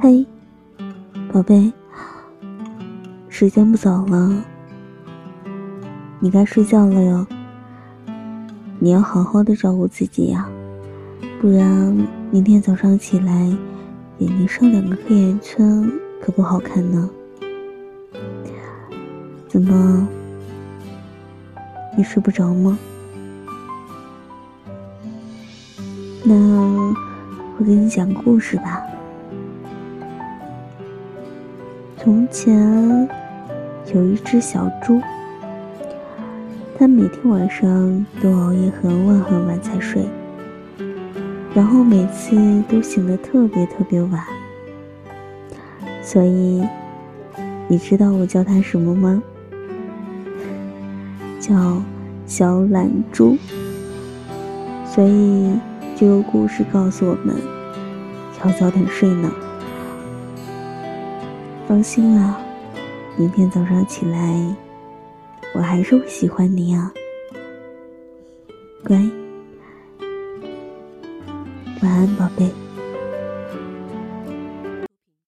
嘿，宝贝，时间不早了，你该睡觉了哟。你要好好的照顾自己呀，不然明天早上起来眼睛上两个黑眼圈可不好看呢。怎么，你睡不着吗？那我给你讲故事吧。从前有一只小猪，它每天晚上都熬夜很晚很晚才睡，然后每次都醒得特别特别晚。所以，你知道我叫它什么吗？叫小懒猪。所以。这个故事告诉我们，要早点睡呢。放心了，明天早上起来，我还是会喜欢你啊。乖，晚安，宝贝。